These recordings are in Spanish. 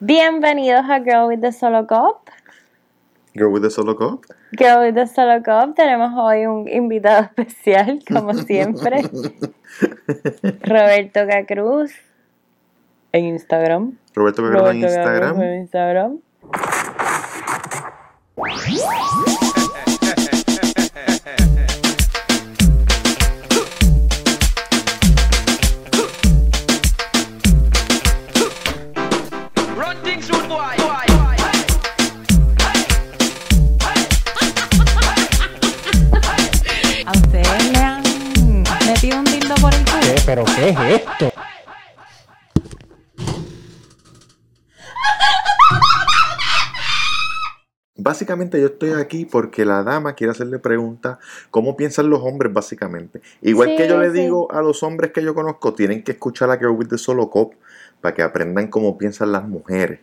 Bienvenidos a Girl with the Solo Cup. Girl with the Solo Cup. Girl with the Solo Cup. Tenemos hoy un invitado especial, como siempre. Roberto Cacruz. En Instagram. Roberto Cacruz en Instagram. en Instagram. Básicamente yo estoy aquí porque la dama quiere hacerle preguntas cómo piensan los hombres básicamente. Igual Sí, que yo le digo a los hombres que yo conozco, tienen que escuchar a Girl with the Solo Cup para que aprendan cómo piensan las mujeres.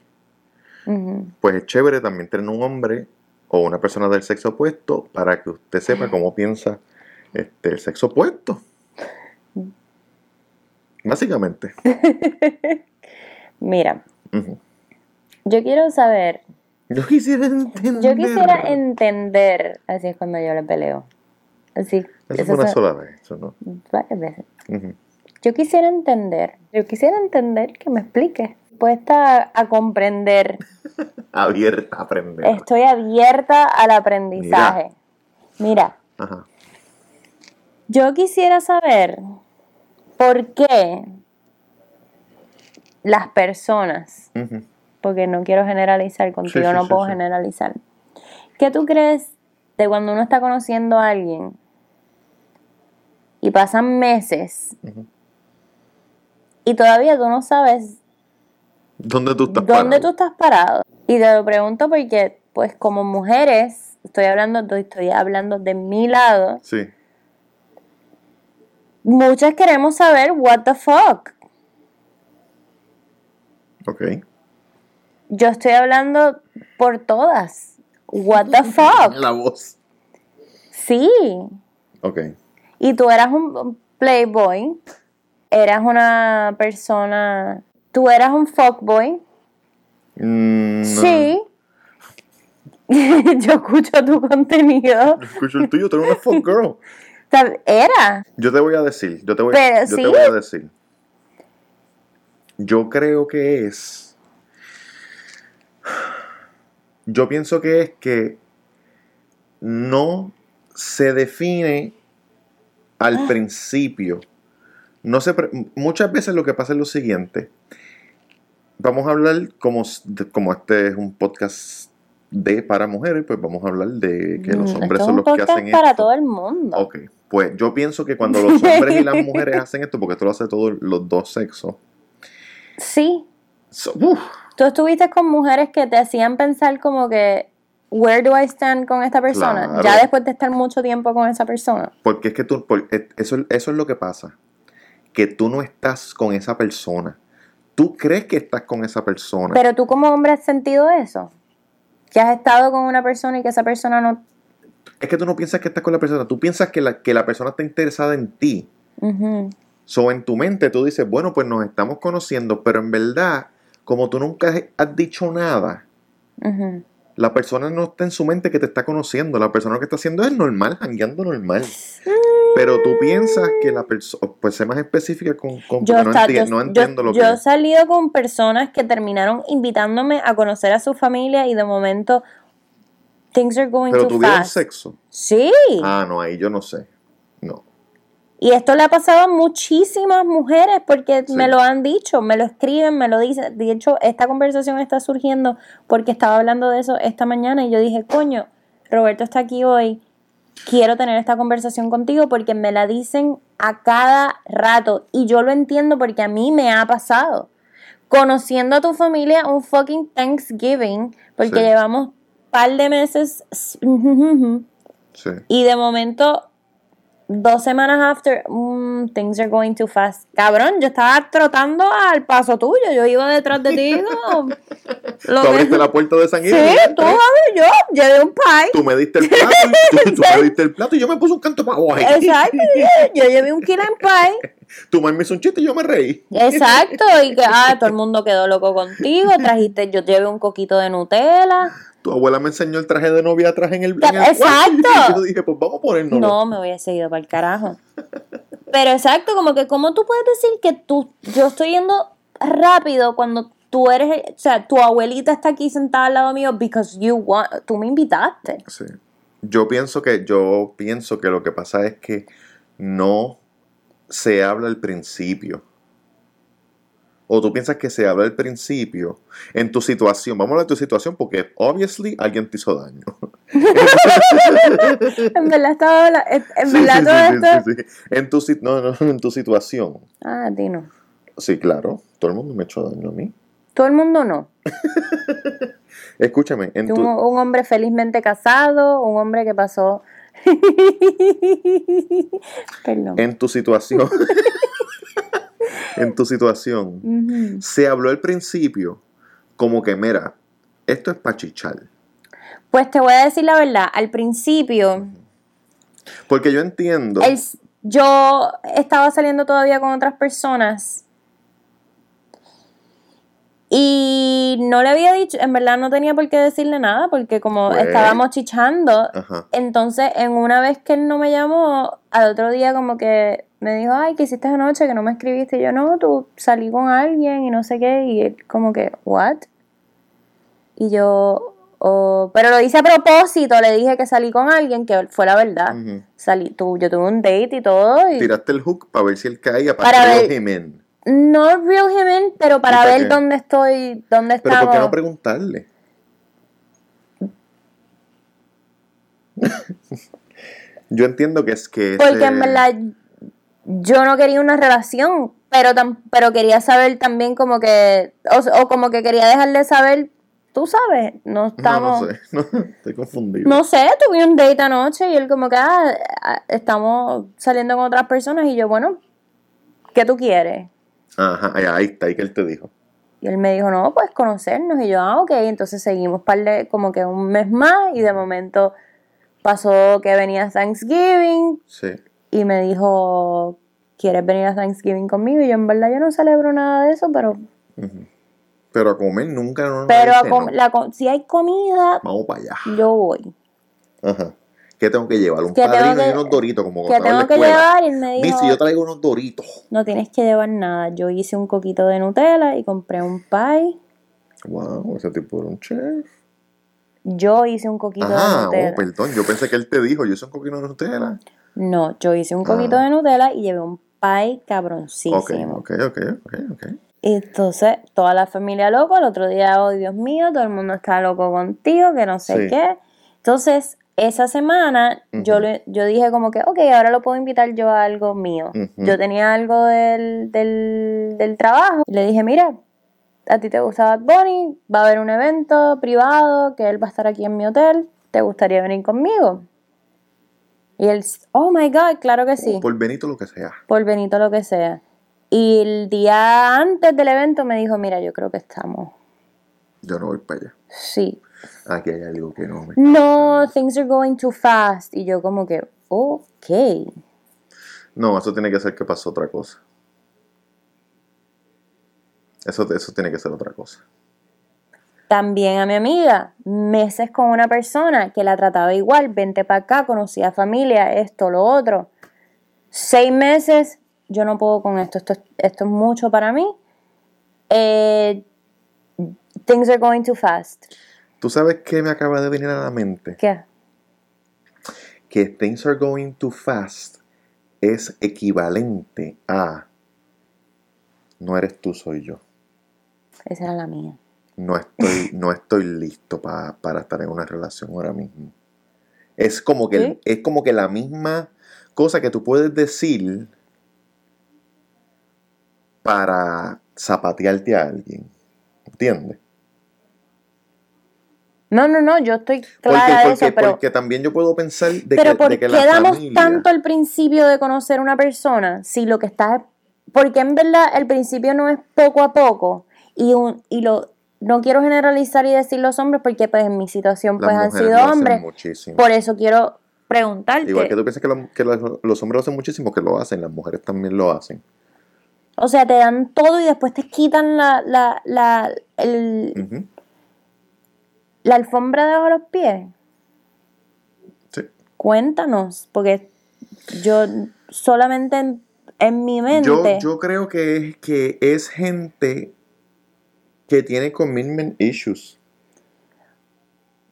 Pues es chévere también tener un hombre o una persona del sexo opuesto para que usted sepa cómo piensa este, el sexo opuesto. Básicamente. Mira, yo quiero saber. Yo quisiera entender. Yo quisiera entender. Así es cuando yo le peleo. Así. Eso fue una son sola vez, eso no. varias veces. Ujú. Yo quisiera entender. Yo quisiera entender que me explique. Puesta a comprender. Abierta a aprender. Estoy abierta al aprendizaje. Mira, Ajá. yo quisiera saber por qué las personas, Ujú. Porque no quiero generalizar, contigo Sí, sí, no sí, puedo generalizar. ¿Qué tú crees de cuando uno está conociendo a alguien y pasan meses y todavía tú no sabes ¿Dónde tú estás ¿Dónde tú parado? estás parado? Y te lo pregunto porque, pues, como mujeres, estoy hablando, estoy hablando de mi lado, Sí. muchas queremos saber what the fuck. Ok. Yo estoy hablando por todas. What the fuck? La voz. Sí. Ok. Y tú eras un playboy, eras una persona, tú eras un fuckboy. Mm, no. Sí. Yo escucho tu contenido. Escucho el tuyo, tú eres una fuck girl. Era. Yo te voy a decir, yo te voy, Pero yo sí. te voy a decir. Yo creo que es. Yo pienso que es que no se define al principio. No se muchas veces lo que pasa es lo siguiente. Vamos a hablar como, como este es un podcast de para mujeres, pues vamos a hablar de que los Mm, hombres esto es son un los que hacen para esto. todo el mundo. Ok, pues yo pienso que cuando los hombres y las mujeres hacen esto, porque esto lo hace todos los dos sexos. Sí. so- uf, Tú estuviste con mujeres que te hacían pensar como que, where do I stand con esta persona? Claro. Ya después de estar mucho tiempo con esa persona. porque es que tú, por- eh, eso, eso es lo que pasa, que tú no estás con esa persona. Tú crees que estás con esa persona. Pero tú como hombre has sentido eso. Que has estado con una persona y que esa persona no... es que tú no piensas que estás con la persona, tú piensas que la, que la persona está interesada en ti. Ujú. So, en tu mente tú dices, bueno, pues nos estamos conociendo, pero en verdad, como tú nunca has- dicho nada. La persona no está en su mente que te está conociendo. La persona lo que está haciendo es normal, jangueando normal. Pero tú piensas que la persona, pues sé más específica con, con Yo, no, enti- yo- no yo- entiendo lo yo he que salido con personas que terminaron invitándome a conocer a su familia y de momento things are going Pero too tuvieron fast. sexo. Sí. Ah, no, ahí yo no sé. Y esto le ha pasado a muchísimas mujeres porque Sí. me lo han dicho, me lo escriben, me lo dicen. De hecho, esta conversación está surgiendo porque estaba hablando de eso esta mañana y yo dije, coño, Roberto está aquí hoy, quiero tener esta conversación contigo porque me la dicen a cada rato y yo lo entiendo porque a mí me ha pasado. Conociendo a tu familia un fucking Thanksgiving, porque Sí. llevamos par de meses Sí. y de momento dos semanas after, mm, things are going too fast. Cabrón, yo estaba trotando al paso tuyo, yo iba detrás de ti. no. Lo Tú que- abriste la puerta de San Sí, tú, entré, yo llevé un pie. tú me diste el plato, y tú, tú me diste el plato y yo me puse un canto para abajo. Exacto, yo, yo llevé un kilo en pie. Tu mamá me hizo un chiste y yo me reí. Exacto, y que ah, todo el mundo quedó loco contigo. Trajiste, yo llevé un coquito de Nutella. Tu abuela me enseñó el traje de novia atrás en el, en el Exacto. cuarto. Y yo dije, pues vamos a ponernos. No, me hubiese ido para el carajo. Pero exacto, como que, ¿cómo tú puedes decir que tú, yo estoy yendo rápido cuando tú eres, o sea, tu abuelita está aquí sentada al lado mío because you want, tú me invitaste. Sí. Yo pienso que, yo pienso que lo que pasa es que no se habla al principio. O tú piensas que se habla al principio en tu situación. Vamos a hablar de tu situación porque obviously alguien te hizo daño. En verdad estaba, habla- en Sí, verdad sí, todo sí, esto. En tu no, no, en tu situación. Ah, a ti no. Sí, claro. Todo el mundo me echó daño a mí. Todo el mundo no. Escúchame, en Tú, tu, un, un hombre felizmente casado, un hombre que pasó. Perdón. en tu situación. En tu situación. Se habló al principio como que, mira, esto es pachichar. Pues te voy a decir la verdad. Al principio, Porque yo entiendo. el- yo estaba saliendo todavía con otras personas. Y no le había dicho, en verdad no tenía por qué decirle nada, porque como Pues. estábamos chichando, Ajá. entonces en una vez que él no me llamó, al otro día como que me dijo, ay, ¿qué hiciste anoche? Que no me escribiste. Y yo, no, tú salí con alguien y no sé qué. Y él como que, ¿what? Y yo, oh, pero lo hice a propósito, le dije que salí con alguien, que fue la verdad. Salí, tú, yo tuve un date y todo. Y Tiraste el hook para ver si él caía para, ver- him in. no reel him in, pero para para ver qué? dónde estoy, dónde Pero ¿por qué no preguntarle? yo entiendo que es que. Porque ese- en verdad yo no quería una relación, pero tam- pero quería saber también como que, o, o como que quería dejarle saber, tú sabes, no estamos... no sé. No, estoy confundido. No sé, tuve un date anoche y él como que, ah, ah, estamos saliendo con otras personas y yo, bueno, ¿qué tú quieres? Ajá, ahí, ahí está, ahí que él te dijo. Y él me dijo, no, pues conocernos. Y yo, ah, ok. Entonces seguimos par de, como que un mes más y de momento pasó que venía Thanksgiving Sí. Y me dijo, ¿quieres venir a Thanksgiving conmigo? Y yo, en verdad, yo no celebro nada de eso, pero. Pero a comer nunca no pero a com- no. la com- si hay comida, Vamos para allá. yo voy. Ajá. ¿Qué tengo que llevar? Un ¿Qué tengo padrino y unos doritos como Que tengo que llevar y me dijo, si yo traigo unos doritos. no tienes que llevar nada. Yo hice un coquito de Nutella y compré un pie. Wow, ese tipo era un chef. Yo hice un coquito de Nutella. oh, perdón. Yo pensé que él te dijo, yo soy un coquino de Nutella. No, yo hice un coquito Ah. de Nutella y llevé un pie cabroncísimo. Ok, ok, ok, ok. Y entonces, toda la familia loco, el otro día, oh Dios mío, todo el mundo está loco contigo, que no sé Sí. qué. Entonces, esa semana yo, Ujú. le- yo dije como que, ok, ahora lo puedo invitar yo a algo mío. Yo tenía algo del, del, del trabajo. Y le dije, mira, a ti te gusta Bad Bunny, va a haber un evento privado, que él va a estar aquí en mi hotel, ¿te gustaría venir conmigo? Y él, oh my God, claro que sí Por Benito lo que sea. por Benito lo que sea. Y el día antes del evento me dijo, mira, yo creo que estamos. Yo no voy para allá. Sí. Aquí hay algo que no me. No, things are going too fast. Y yo como que, ok. No, eso tiene que ser que pasó otra cosa. Eso, eso tiene que ser otra cosa. También a mi amiga, meses con una persona que la trataba igual, vente para acá, conocía familia, esto, lo otro. Seis meses, yo no puedo con esto, esto, es- esto es mucho para mí. Eh, things are going too fast. ¿Tú sabes qué me acaba de venir a la mente? ¿Qué? Que things are going too fast es equivalente a no eres tú, soy yo. Esa era la mía. No estoy, no estoy listo pa- para estar en una relación ahora mismo. Es como que, ¿Sí? es como que la misma cosa que tú puedes decir para zapatearte a alguien. ¿Entiendes? No, no, no, yo estoy Porque, clara de porque, eso, pero, porque también yo puedo pensar de pero que, ¿por de que qué la damos familia... tanto al principio de conocer una persona si lo que estás... Porque en verdad el principio no es poco a poco y, un, y lo... No quiero generalizar y decir los hombres porque pues en mi situación las pues han sido hombres. muchísimo. Por eso quiero preguntarte. Igual que tú piensas que, lo- que los, los hombres lo hacen muchísimo, que lo hacen, las mujeres también lo hacen. O sea, te dan todo y después te quitan la, la, la, el- la alfombra de los pies. Sí. Cuéntanos, porque yo solamente en, en mi mente. Yo, yo creo que es, que es gente que tiene commitment issues.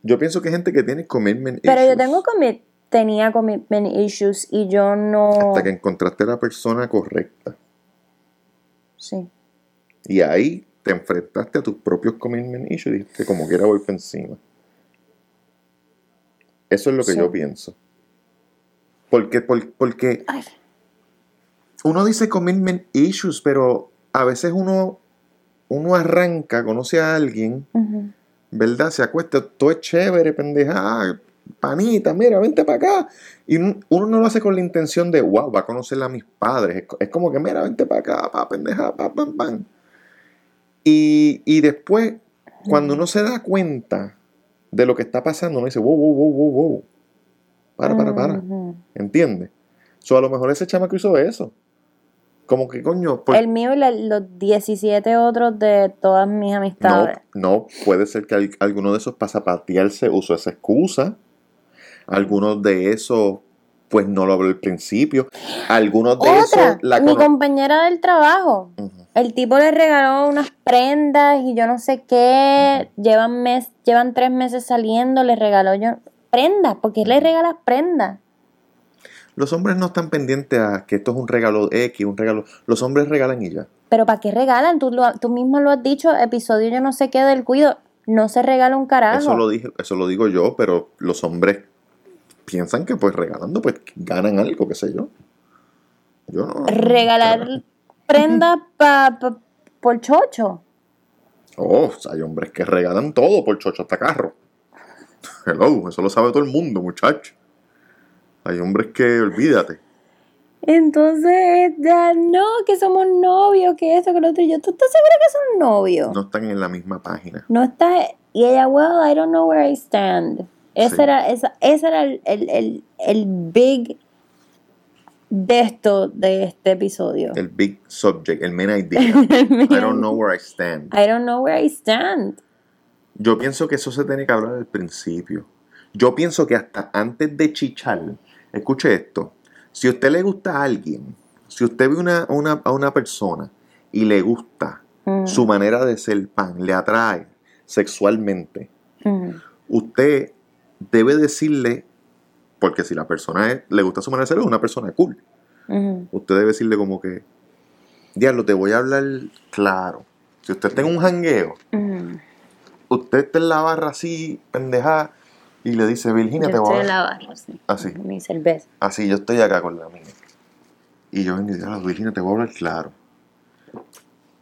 Yo pienso que es gente que tiene commitment pero issues. yo tengo commit, tenía commitment issues y yo no. Hasta que encontraste a la persona correcta. Sí. Y ahí te enfrentaste a tus propios commitment issues y dijiste, como quiera voy para encima. Eso es lo que Sí. yo pienso. Porque, por- porque Ay, uno dice commitment issues, pero a veces uno, uno arranca, conoce a alguien, ujú. ¿verdad? Se acuesta, todo es chévere, pendeja, ah, panita, mira, vente para acá. Y uno no lo hace con la intención de, wow, va a conocer a mis padres. Es co- Es como que, mira, vente para acá, pa, pendeja, pa, pam, pam. Y, y después, cuando uno se da cuenta de lo que está pasando, uno dice, wow, wow, wow, wow, wow. Para, para, para. ¿Entiendes? So, a lo mejor ese chamaco hizo eso. Como que, coño, por- El mío y la- los 17 otros de todas mis no, amistades. no, puede ser que al- alguno de esos pasa patearse usó esa excusa. Algunos de esos, pues no lo habló al principio. Algunos de Otra, esos la mi compañera del trabajo. El tipo le regaló unas prendas y yo no sé qué. Llevan mes, llevan tres meses saliendo, le regaló yo prendas. ¿Por qué le regalas prendas? Los hombres no están pendientes a que esto es un regalo X, un regalo. Los hombres regalan y ya. Pero ¿para qué regalan? Tú, lo- tú mismo lo has dicho, episodio yo no sé qué del cuido. No se regala un carajo. Eso lo dije, eso lo digo yo, pero los hombres piensan que pues regalando pues ganan algo, qué sé yo. Yo no. Regalar prendas pa, pa- por chocho. Oh, hay hombres que regalan todo por chocho hasta carro. Hello, eso lo sabe todo el mundo, muchacho. Hay hombres que, olvídate. Entonces, ya no, que somos novios, que eso, que lo otro. Y Yo, ¿tú estás segura que son novios? No están en la misma página. No está. Y ella, well, I don't know where I stand. Ese Sí. era, esa, ese era el, el, el, el big de esto, de este episodio. El big subject, el main idea. I don't know where I stand. I don't know where I stand. Yo pienso que eso se tiene que hablar al principio. Yo pienso que hasta antes de chichar, escuche esto. Si a usted le gusta a alguien, si usted ve una, una- a una persona y le gusta Mm, su manera de ser pan, le atrae sexualmente, mm, usted debe decirle, porque si la persona es- le gusta su manera de ser, es una persona cool. mm. Usted debe decirle como que, diablo, te voy a hablar claro. Si usted está en un jangueo, usted está en la barra así, pendeja, y le dice, Virginia, Yo te voy a en hablar. la barra, sí. Así, Mi cerveza. así, yo estoy acá con la mía. Y yo vengo y digo, Virginia, te voy a hablar claro.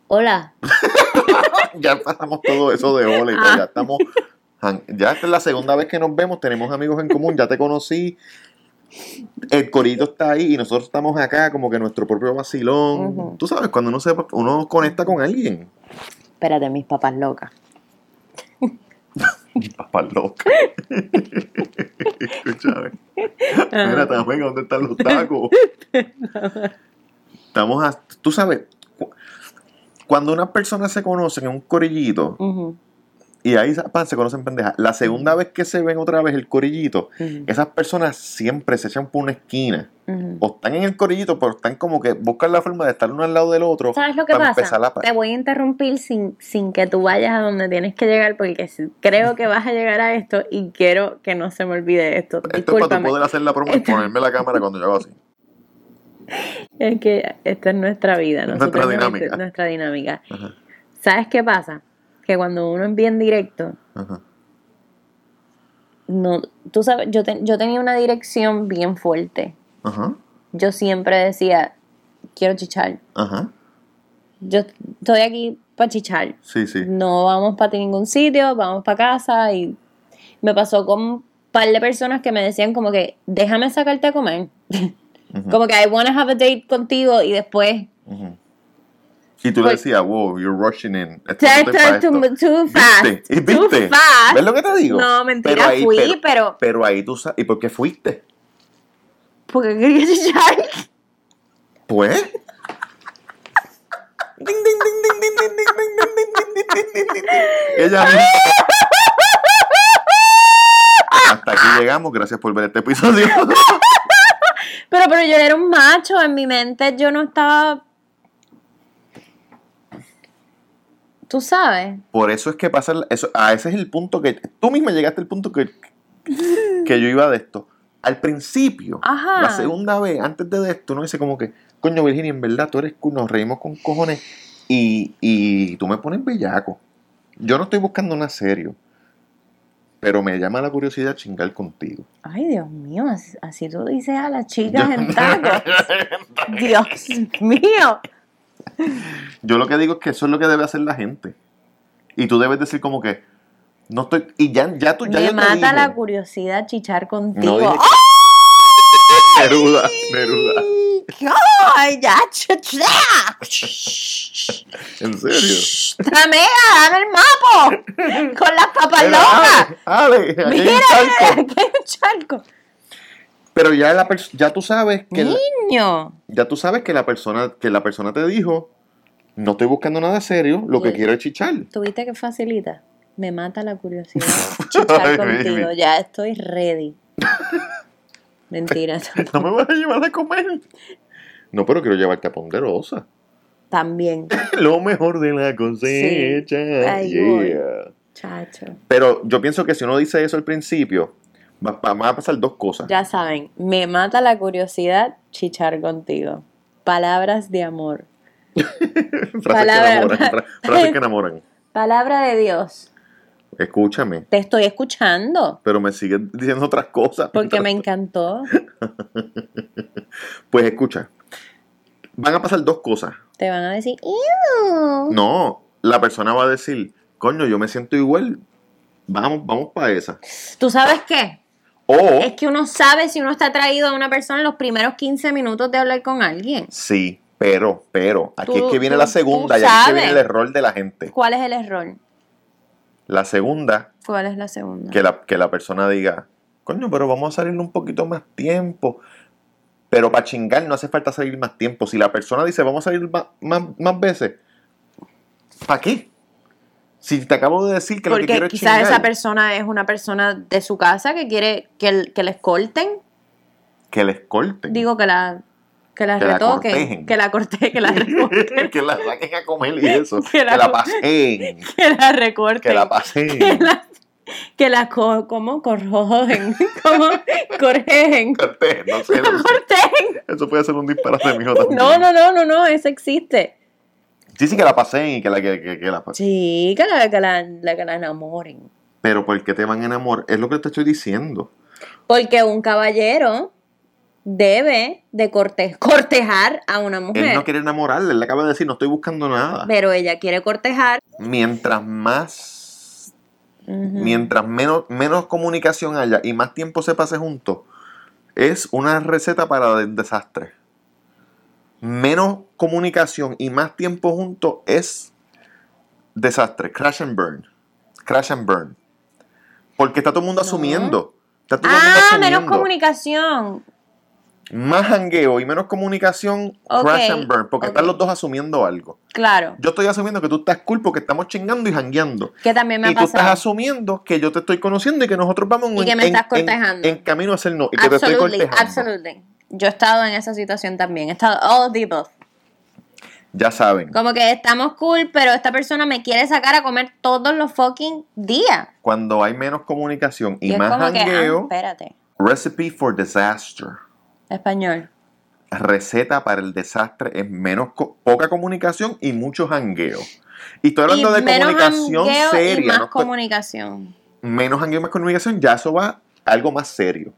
Hola. ya pasamos todo eso de hola y todo, ya estamos. Ya esta es la segunda vez que nos vemos, tenemos amigos en común, ya te conocí. El corito está ahí y nosotros estamos acá como que nuestro propio vacilón. Tú sabes, cuando uno se uno conecta con alguien. Espérate, mis papás locas. Papá loca. Escúchame. Mira, también, ¿dónde están los tacos? Estamos a, tú sabes, cu- cuando unas personas se conocen en un corillito y ahí pan, se conocen pendejas, la segunda vez que se ven otra vez el corillito, esas personas siempre se echan por una esquina. O están en el corillito, pero están como que buscan la forma de estar uno al lado del otro. ¿Sabes lo que pasa? la Te voy a interrumpir sin, sin que tú vayas a donde tienes que llegar porque creo que vas a llegar a esto y quiero que no se me olvide esto. Esto es para poder hacer la promo y ponerme la cámara cuando yo hago así. Es que esta es nuestra vida, Nuestra dinámica. nuestra dinámica. Ajá, ¿Sabes qué pasa? Que cuando uno es bien directo, ajá. no, tú sabes, yo, te- yo tenía una dirección bien fuerte. Ajá, Yo siempre decía, quiero chichar. ajá. Yo estoy aquí para chichar. Sí, sí. No vamos para ningún sitio, vamos para casa y Me pasó con un par de personas que me decían como que, déjame sacarte a comer. Como que I wanna have a date contigo y después... Y tú le decías, wow, you're rushing in. Esto no te too, esto. too, fast. ¿Viste? Too ¿Viste? fast. ¿Ves lo que te digo? No, mentira, pero ahí, fui, pero, pero, pero... ahí tú sabes. ¿Y por qué fuiste? Porque quería chichar. Pues. Ding ding ding ding ding ding ding ding ding ding ding ding ding ding. Ella Hasta aquí llegamos. Gracias por ver este episodio. pero, pero yo era un macho. En mi mente yo no estaba Tú sabes. Por eso es que pasa. Eso, a ese es el punto que. Tú misma llegaste al punto que, que yo iba de esto. Al principio, Ajá. la segunda vez, antes de esto, uno dice como que, coño, Virginia, en verdad tú eres nos reímos con cojones y, y tú me pones bellaco. Yo no estoy buscando nada serio, pero me llama la curiosidad chingar contigo. Ay, Dios mío, así, así tú dices a las chicas en tacos. Dios mío. Yo lo que digo es que eso es lo que debe hacer la gente. Y tú debes decir como que, no estoy, y ya, ya tú, ya Me mata la curiosidad chichar No contigo. dije que- Neruda, Neruda. ¡Ay, ya! ¿En serio? ¡Dame, dame el mapo! Con las papas locas. Ale, Ale, aquí hay un Mira, charco. aquí hay un charco. Pero ya la ya tú sabes que la- Niño. ya tú sabes que la persona que la persona te dijo no estoy buscando nada serio, lo que quiero es chichar. ¿Tuviste que facilita? Me mata la curiosidad. Chichar Ay, contigo. baby. Ya estoy ready. Mentira. No me vas a llevar a comer. No, pero quiero llevarte a Ponderosa. También. Lo mejor de la cosecha. Ahí yeah. Chacho. Pero yo pienso que si uno dice eso al principio, va- va- van a pasar dos cosas. Ya saben, me mata la curiosidad chichar contigo. Palabras de amor. frases palabra- que enamoran. fra- frases que enamoran. Palabra de Dios. Escúchame. Te estoy escuchando. Pero me sigues diciendo otras cosas. Porque me encantó. Pues escucha. Van a pasar dos cosas. Te van a decir, "Ew". No, la persona va a decir, coño, yo me siento igual. Vamos, vamos para esa. ¿Tú sabes qué? O, Es que uno sabe si uno está atraído a una persona en los primeros 15 minutos de hablar con alguien. sí, pero, pero, aquí Tú- es que viene tú- la segunda y aquí es que viene el error de la gente. ¿Cuál es el error? La segunda, ¿Cuál es la segunda? que la, que la persona diga, coño, pero vamos a salir un poquito más tiempo. Pero para chingar no hace falta salir más tiempo. Si la persona dice, vamos a salir más, más, más veces, ¿para qué? Si te acabo de decir que lo que quiero es quizás esa persona es una persona de su casa que quiere que, el- que les corten. que les corten. Digo que la que la Que la retoquen, cortejen. que la corte, que la recorten, que la saquen a comer y eso. Que que, la- la, paseen. que la recorten, Que la paseen. que la, que la co- ¿cómo? corrojen, ¿cómo? correjen, Cortejen, no sé, no cortejen. Eso puede ser un disparate mío también. No, no, no, no, no, eso existe. Sí, sí, que la paseen y que la, que, que- que la pasen. Sí, que la, que la, la- que la enamoren. Pero ¿por qué te van a enamorar? Es lo que te estoy diciendo. Porque un caballero debe de corte- cortejar a una mujer. Él no quiere enamorarla, él le acaba de decir, no estoy buscando nada. Pero ella quiere cortejar. Mientras más, mientras menos, menos comunicación haya y más tiempo se pase juntos, es una receta para el desastre. Menos comunicación y más tiempo juntos es desastre. Crash and burn. Crash and burn. Porque está todo el mundo asumiendo. Está todo el mundo Ah, menos asumiendo. comunicación. Más jangueo y menos comunicación, crash and burn. Porque están los dos asumiendo algo. Claro. Yo estoy asumiendo que tú estás cool porque estamos chingando y jangueando. Que también me ha Y tú estás asumiendo que yo te estoy conociendo y que nosotros vamos Y que me estás cortejando. en camino a hacer no. Y que te estoy cortejando. absolutely. Yo he estado en esa situación también. He estado all the above. Ya saben, Como que estamos cool, pero esta persona me quiere sacar a comer todos los fucking días. cuando hay menos comunicación y, más que, ah, jangueo, espérate. recipe for disaster. Español. Receta para el desastre es menos co- poca comunicación y mucho jangueo. Y estoy hablando y de menos comunicación jangueo seria. y más no comunicación. menos jangueo y más comunicación, ya eso va a algo más serio.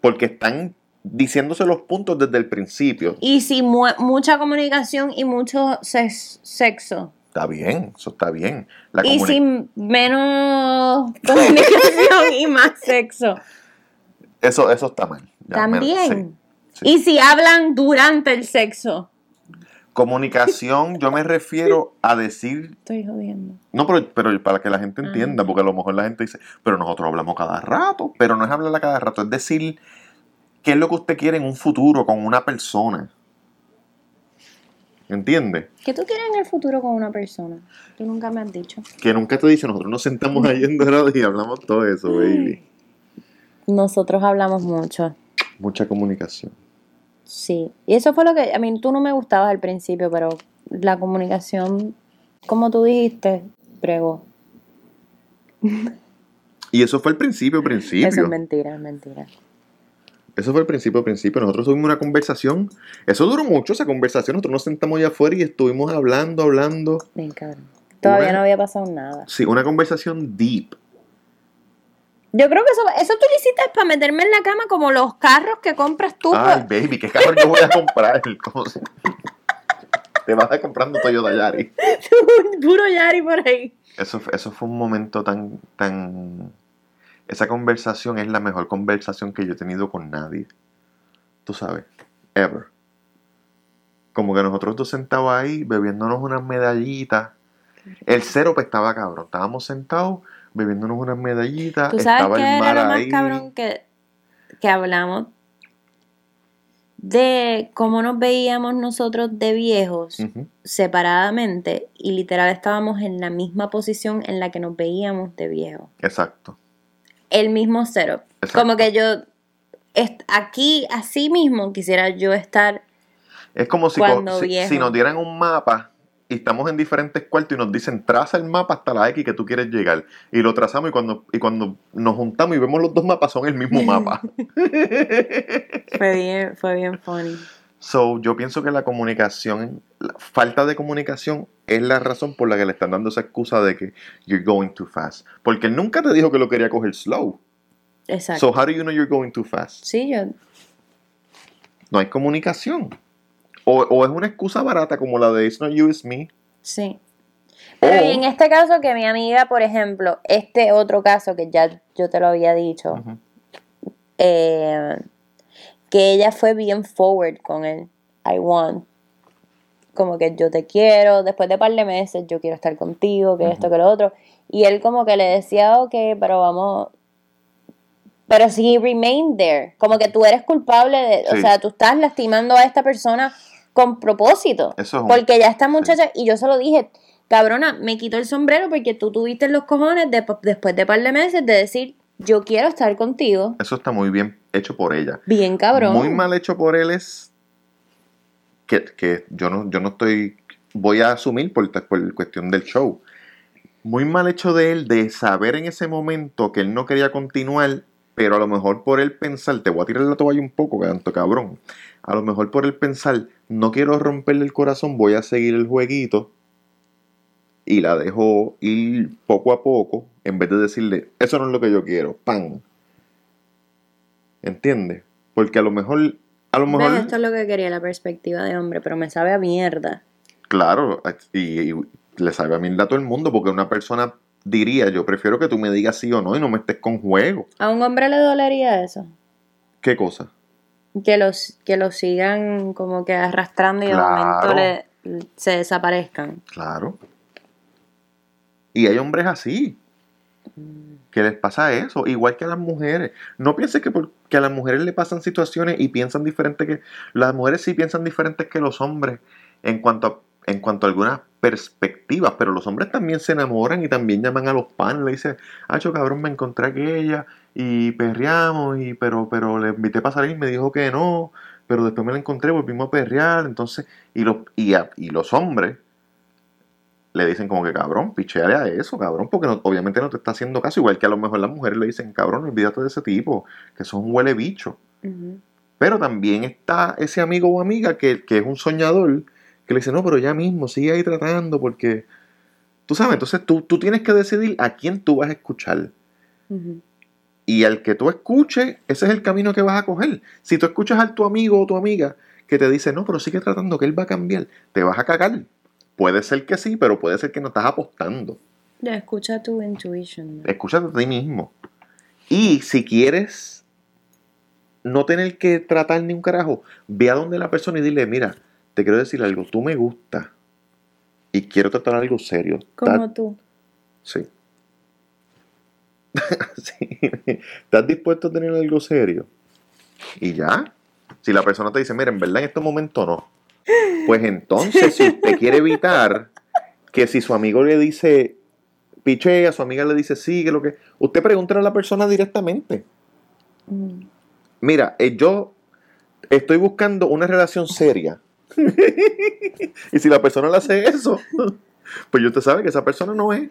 Porque están diciéndose los puntos desde el principio. Y si mu- mucha comunicación y mucho sex- sexo. Está bien, eso está bien. La Y sin menos comunicación y más sexo. eso, eso está mal. Ya, También. sí, sí. Y si hablan durante el sexo. Comunicación, yo me refiero a decir Estoy jodiendo. No, pero, pero para que la gente Ah. entienda, porque a lo mejor la gente dice, pero nosotros hablamos cada rato, pero no es hablar a cada rato, es decir, qué es lo que usted quiere en un futuro con una persona. ¿Entiende? ¿Qué tú quieres en el futuro con una persona? Tú nunca me has dicho. Que nunca te dice, nosotros nos sentamos ahí en Dorado y hablamos todo eso, baby. Nosotros hablamos mucho. Mucha comunicación. Sí. Y eso fue lo que. A mí tú no me gustabas al principio, pero la comunicación, como tú dijiste, pregó. Y eso fue el principio, principio. Eso es mentira, es mentira. Eso fue el principio, principio. Nosotros tuvimos una conversación. Eso duró mucho, esa conversación. Nosotros nos sentamos allá afuera y estuvimos hablando, hablando. Bien cabrón. Todavía Una- no había pasado nada. Sí, una conversación deep. Yo creo que eso, eso tú lo hiciste para meterme en la cama como los carros que compras tú. Ay, pues. baby, ¿qué carro yo voy a comprar? ¿Cómo se- Te vas a comprando Toyota Yari. Puro Yari por ahí. Eso, fue- eso fue un momento tan, tan... Esa conversación es la mejor conversación que yo he tenido con nadie. Tú sabes, ever. Como que nosotros dos sentados ahí, bebiéndonos unas medallitas. El cero pues estaba cabrón. Estábamos sentados, bebiéndonos unas medallitas. Tú sabes estaba que el era mar lo más ahí. cabrón que, que hablamos de cómo nos veíamos nosotros de viejos separadamente y literal estábamos en la misma posición en la que nos veíamos de viejos. Exacto. El mismo setup. Exacto. Como que yo aquí así mismo quisiera yo estar Es como si, si, si nos dieran un mapa y estamos en diferentes cuartos y nos dicen traza el mapa hasta la X que tú quieres llegar. Y lo trazamos y cuando, y cuando nos juntamos y vemos los dos mapas son el mismo mapa. fue bien, fue bien funny. so, yo pienso que la comunicación, la falta de comunicación es la razón por la que le están dando esa excusa de que you're going too fast. Porque él nunca te dijo que lo quería coger slow. Exacto. So, how do you know you're going too fast? sí, yo No hay comunicación. O, o es una excusa barata como la de It's not you, it's me. Sí. Pero y en este caso que mi amiga, por ejemplo, este otro caso que ya yo te lo había dicho, eh, que ella fue bien forward con él. I want. Como que yo te quiero, después de par de meses yo quiero estar contigo, que esto, que lo otro. Y él como que le decía, ok, pero vamos... Pero si remain there, como que tú eres culpable de, o Sí. sea, tú estás lastimando a esta persona con propósito. Eso es un- porque ya esta muchacha, y yo se lo dije, cabrona, me quito el sombrero porque tú tuviste los cojones de- después de par de meses de decir, yo quiero estar contigo. Eso está muy bien hecho por ella. Bien cabrón. Muy mal hecho por él es que, yo no yo no estoy voy a asumir por, por cuestión del show. Muy mal hecho de él de saber en ese momento que él no quería continuar, pero a lo mejor por él pensar, te voy a tirar la toalla un poco, canto cabrón. A lo mejor por él pensar, no quiero romperle el corazón, voy a seguir el jueguito y la dejo ir poco a poco en vez de decirle, eso no es lo que yo quiero, pan. ¿Entiendes? Porque a lo mejor, a lo mejor, Esto es lo que quería la perspectiva de hombre, pero me sabe a mierda. claro, y, y le sabe a mí a todo el mundo, porque una persona diría, yo prefiero que tú me digas sí o no y no me estés con juego. ¿A un hombre le dolería eso? ¿Qué cosa? Que los, que los sigan como que arrastrando y de momento le, se desaparezcan. Claro. Y hay hombres así. Que les pasa eso, igual que a las mujeres. No pienses que, por- a las mujeres le pasan situaciones y piensan diferente que. Las mujeres sí piensan diferentes que los hombres en cuanto a, en cuanto a algunas perspectivas, pero los hombres también se enamoran y también llaman a los panes, le dicen, yo cabrón, me encontré aquella y perreamos, y, pero, pero le invité para salir y me dijo que no, pero después me la encontré, volvimos a perrear, entonces, y los, y, a- y los hombres le dicen como que cabrón, picheale a eso, cabrón, porque no- obviamente no te está haciendo caso, igual que a lo mejor las mujeres le dicen, cabrón, olvídate de ese tipo, que eso es un huele bicho. Pero también está ese amigo o amiga que, que es un soñador, que le dice, no, pero ya mismo, sigue ahí tratando, porque tú sabes, entonces tú, tú tienes que decidir a quién tú vas a escuchar. Y al que tú escuches, ese es el camino que vas a coger. Si tú escuchas a tu amigo o tu amiga que te dice, no, pero sigue tratando que él va a cambiar, te vas a cagar. Puede ser que sí, pero puede ser que no estás apostando. Ya escucha tu intuition. Escúchate a ti mismo. Y si quieres no tener que tratar ni un carajo, ve a donde la persona y dile, mira, te quiero decir algo, tú me gusta y quiero tratar algo serio. Como tú. Sí. Sí. ¿Estás dispuesto a tener algo serio? Y ya. Si la persona te dice, mira, en verdad en este momento no. Pues entonces, si usted quiere evitar que si su amigo le dice, pichea, su amiga le dice, sí, que lo que. Usted pregúntale a la persona directamente. Mm. Mira, eh, yo estoy buscando una relación seria. y si la persona le hace eso, pues usted sabe que esa persona no es.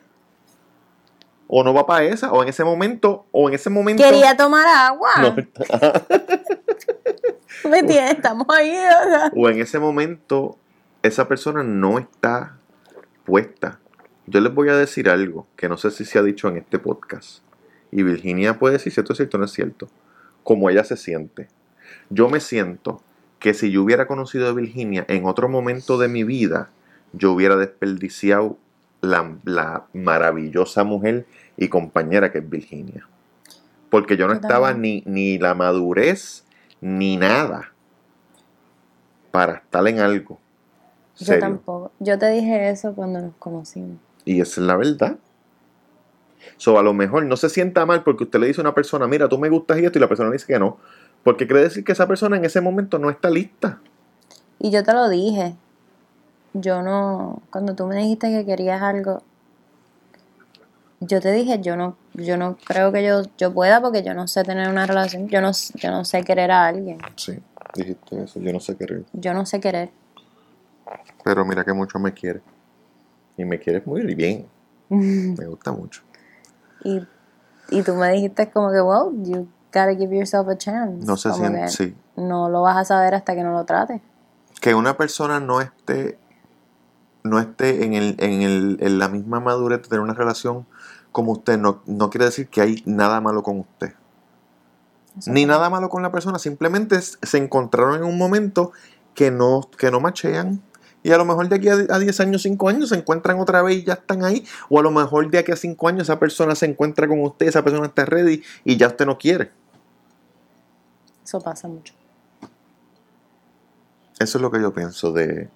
O no va para esa, o en ese momento, o en ese momento. Quería tomar agua. No, ¿Me entiendes? Estamos ahí. o sea. o en ese momento, esa persona no está puesta. Yo les voy a decir algo que no sé si se ha dicho en este podcast. Y Virginia puede decir si esto es cierto o no es cierto. Como ella se siente. Yo me siento que si yo hubiera conocido a Virginia en otro momento de mi vida, yo hubiera desperdiciado la, la maravillosa mujer y compañera que es Virginia. Porque yo no estaba ni, ni la madurez ni nada para estar en algo. Yo tampoco. Yo te dije eso cuando nos conocimos. Y esa es la verdad. So, a lo mejor no se sienta mal porque usted le dice a una persona, mira, tú me gustas y esto, y la persona le dice que no. Porque quiere decir que esa persona en ese momento no está lista. Y yo te lo dije. Yo no. Cuando tú me dijiste que querías algo. Yo te dije, yo no, yo no creo que yo, yo pueda porque yo no sé tener una relación. Yo no, yo no sé querer a alguien. Sí, dijiste eso, yo no sé qué. Yo no sé querer. Pero mira que mucho me quiere. Y me quieres muy bien. Me gusta mucho. Y, y tú me dijiste como que, well, you gotta give yourself a chance. No sé si en- sí. No lo vas a saber hasta que no lo trates. Que una persona no esté, no esté en, el, en, el, en la misma madurez de tener una relación como usted, no, no quiere decir que hay nada malo con usted. Eso Ni nada malo con la persona, simplemente se encontraron en un momento que no, que no machean. Y a lo mejor de aquí a a 10 años, 5 años se encuentran otra vez y ya están ahí. O a lo mejor de aquí a 5 años esa persona se encuentra con usted, esa persona está ready y ya usted no quiere. Eso pasa mucho. Eso es lo que yo pienso de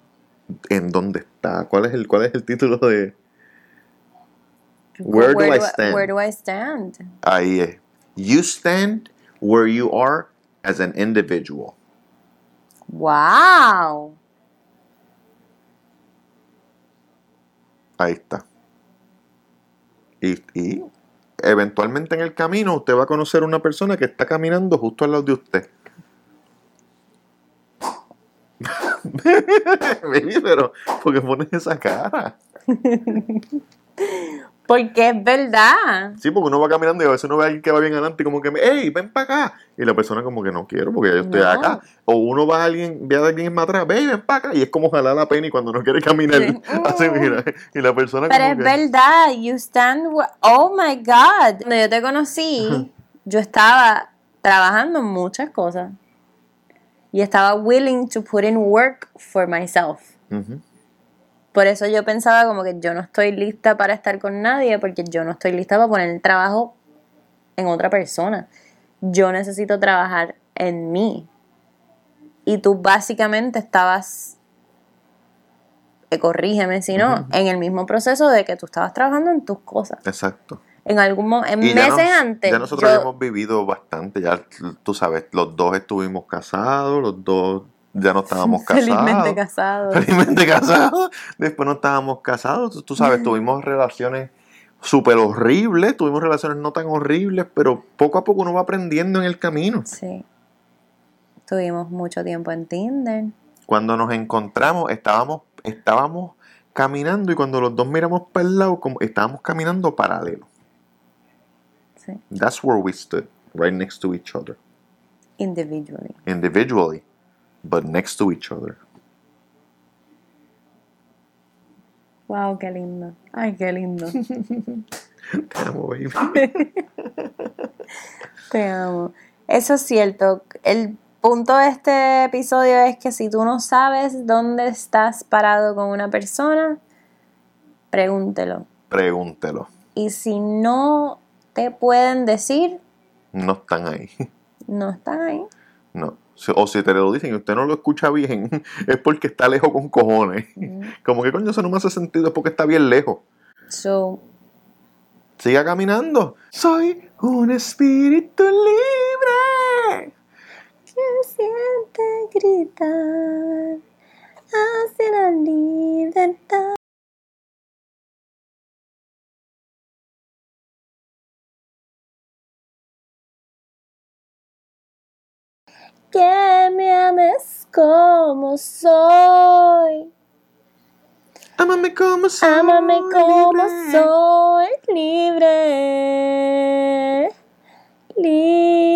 en dónde está. ¿Cuál es el, cuál es el título de Where do I stand? Where do I stand? ahí es? You stand where you are as an individual. Wow. Ahí está. Y, y eventualmente en el camino usted va a conocer una persona que está caminando justo al lado de usted. Baby, pero ¿por qué pones esa cara? Porque es verdad. Sí, porque uno va caminando y a veces uno ve a alguien que va bien adelante y como que, hey, ven para acá. Y la persona como que no quiero porque ya yo estoy No. acá. O uno va a alguien, ve a alguien más atrás, ve, ven para acá. Y es como jalar la pena y cuando no quiere caminar. Sí. Así, mira. Y la persona Pero como es que... verdad. You stand. where- Oh my God. Cuando yo te conocí, yo estaba trabajando en muchas cosas. Y estaba willing to put in work for myself. Ujú. Por eso yo pensaba como que yo no estoy lista para estar con nadie porque yo no estoy lista para poner el trabajo en otra persona. Yo necesito trabajar en mí. Y tú básicamente estabas, eh, corrígeme si no, en el mismo proceso de que tú estabas trabajando en tus cosas. Exacto. En algún en Y ya meses nos- antes. Ya nosotros yo- hemos vivido bastante, ya tú sabes, los dos estuvimos casados, los dos ya no estábamos casados. felizmente casados. Felizmente casados. Después no estábamos casados, tú, tú sabes, tuvimos relaciones súper horribles, tuvimos relaciones no tan horribles, pero poco a poco uno va aprendiendo en el camino. Sí. Tuvimos mucho tiempo en Tinder. Cuando nos encontramos, estábamos, estábamos caminando y cuando los dos miramos para el lado, como estábamos caminando paralelo. Sí. That's where we stood, right next to each other. Individually. individually, but next to each other. Wow, qué lindo. Ay, qué lindo. Te amo, baby. Te amo. Eso es cierto. El punto de este episodio es que si tú no sabes dónde estás parado con una persona, pregúntelo. Pregúntelo. Y si no te pueden decir, No están ahí. no están ahí. No. O si te lo dicen y usted no lo escucha bien, es porque está lejos con cojones. Como que coño, eso no me hace sentido, es porque está bien lejos. So, Siga caminando. Soy un espíritu libre. que siente gritar hacia la libertad. Que me ames como soy. Ámame como soy. Ámame como libre. soy libre, libre.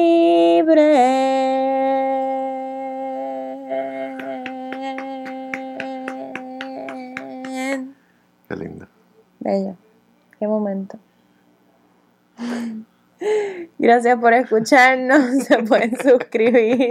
Qué linda. Bello, qué momento. Gracias por escucharnos, se pueden suscribir.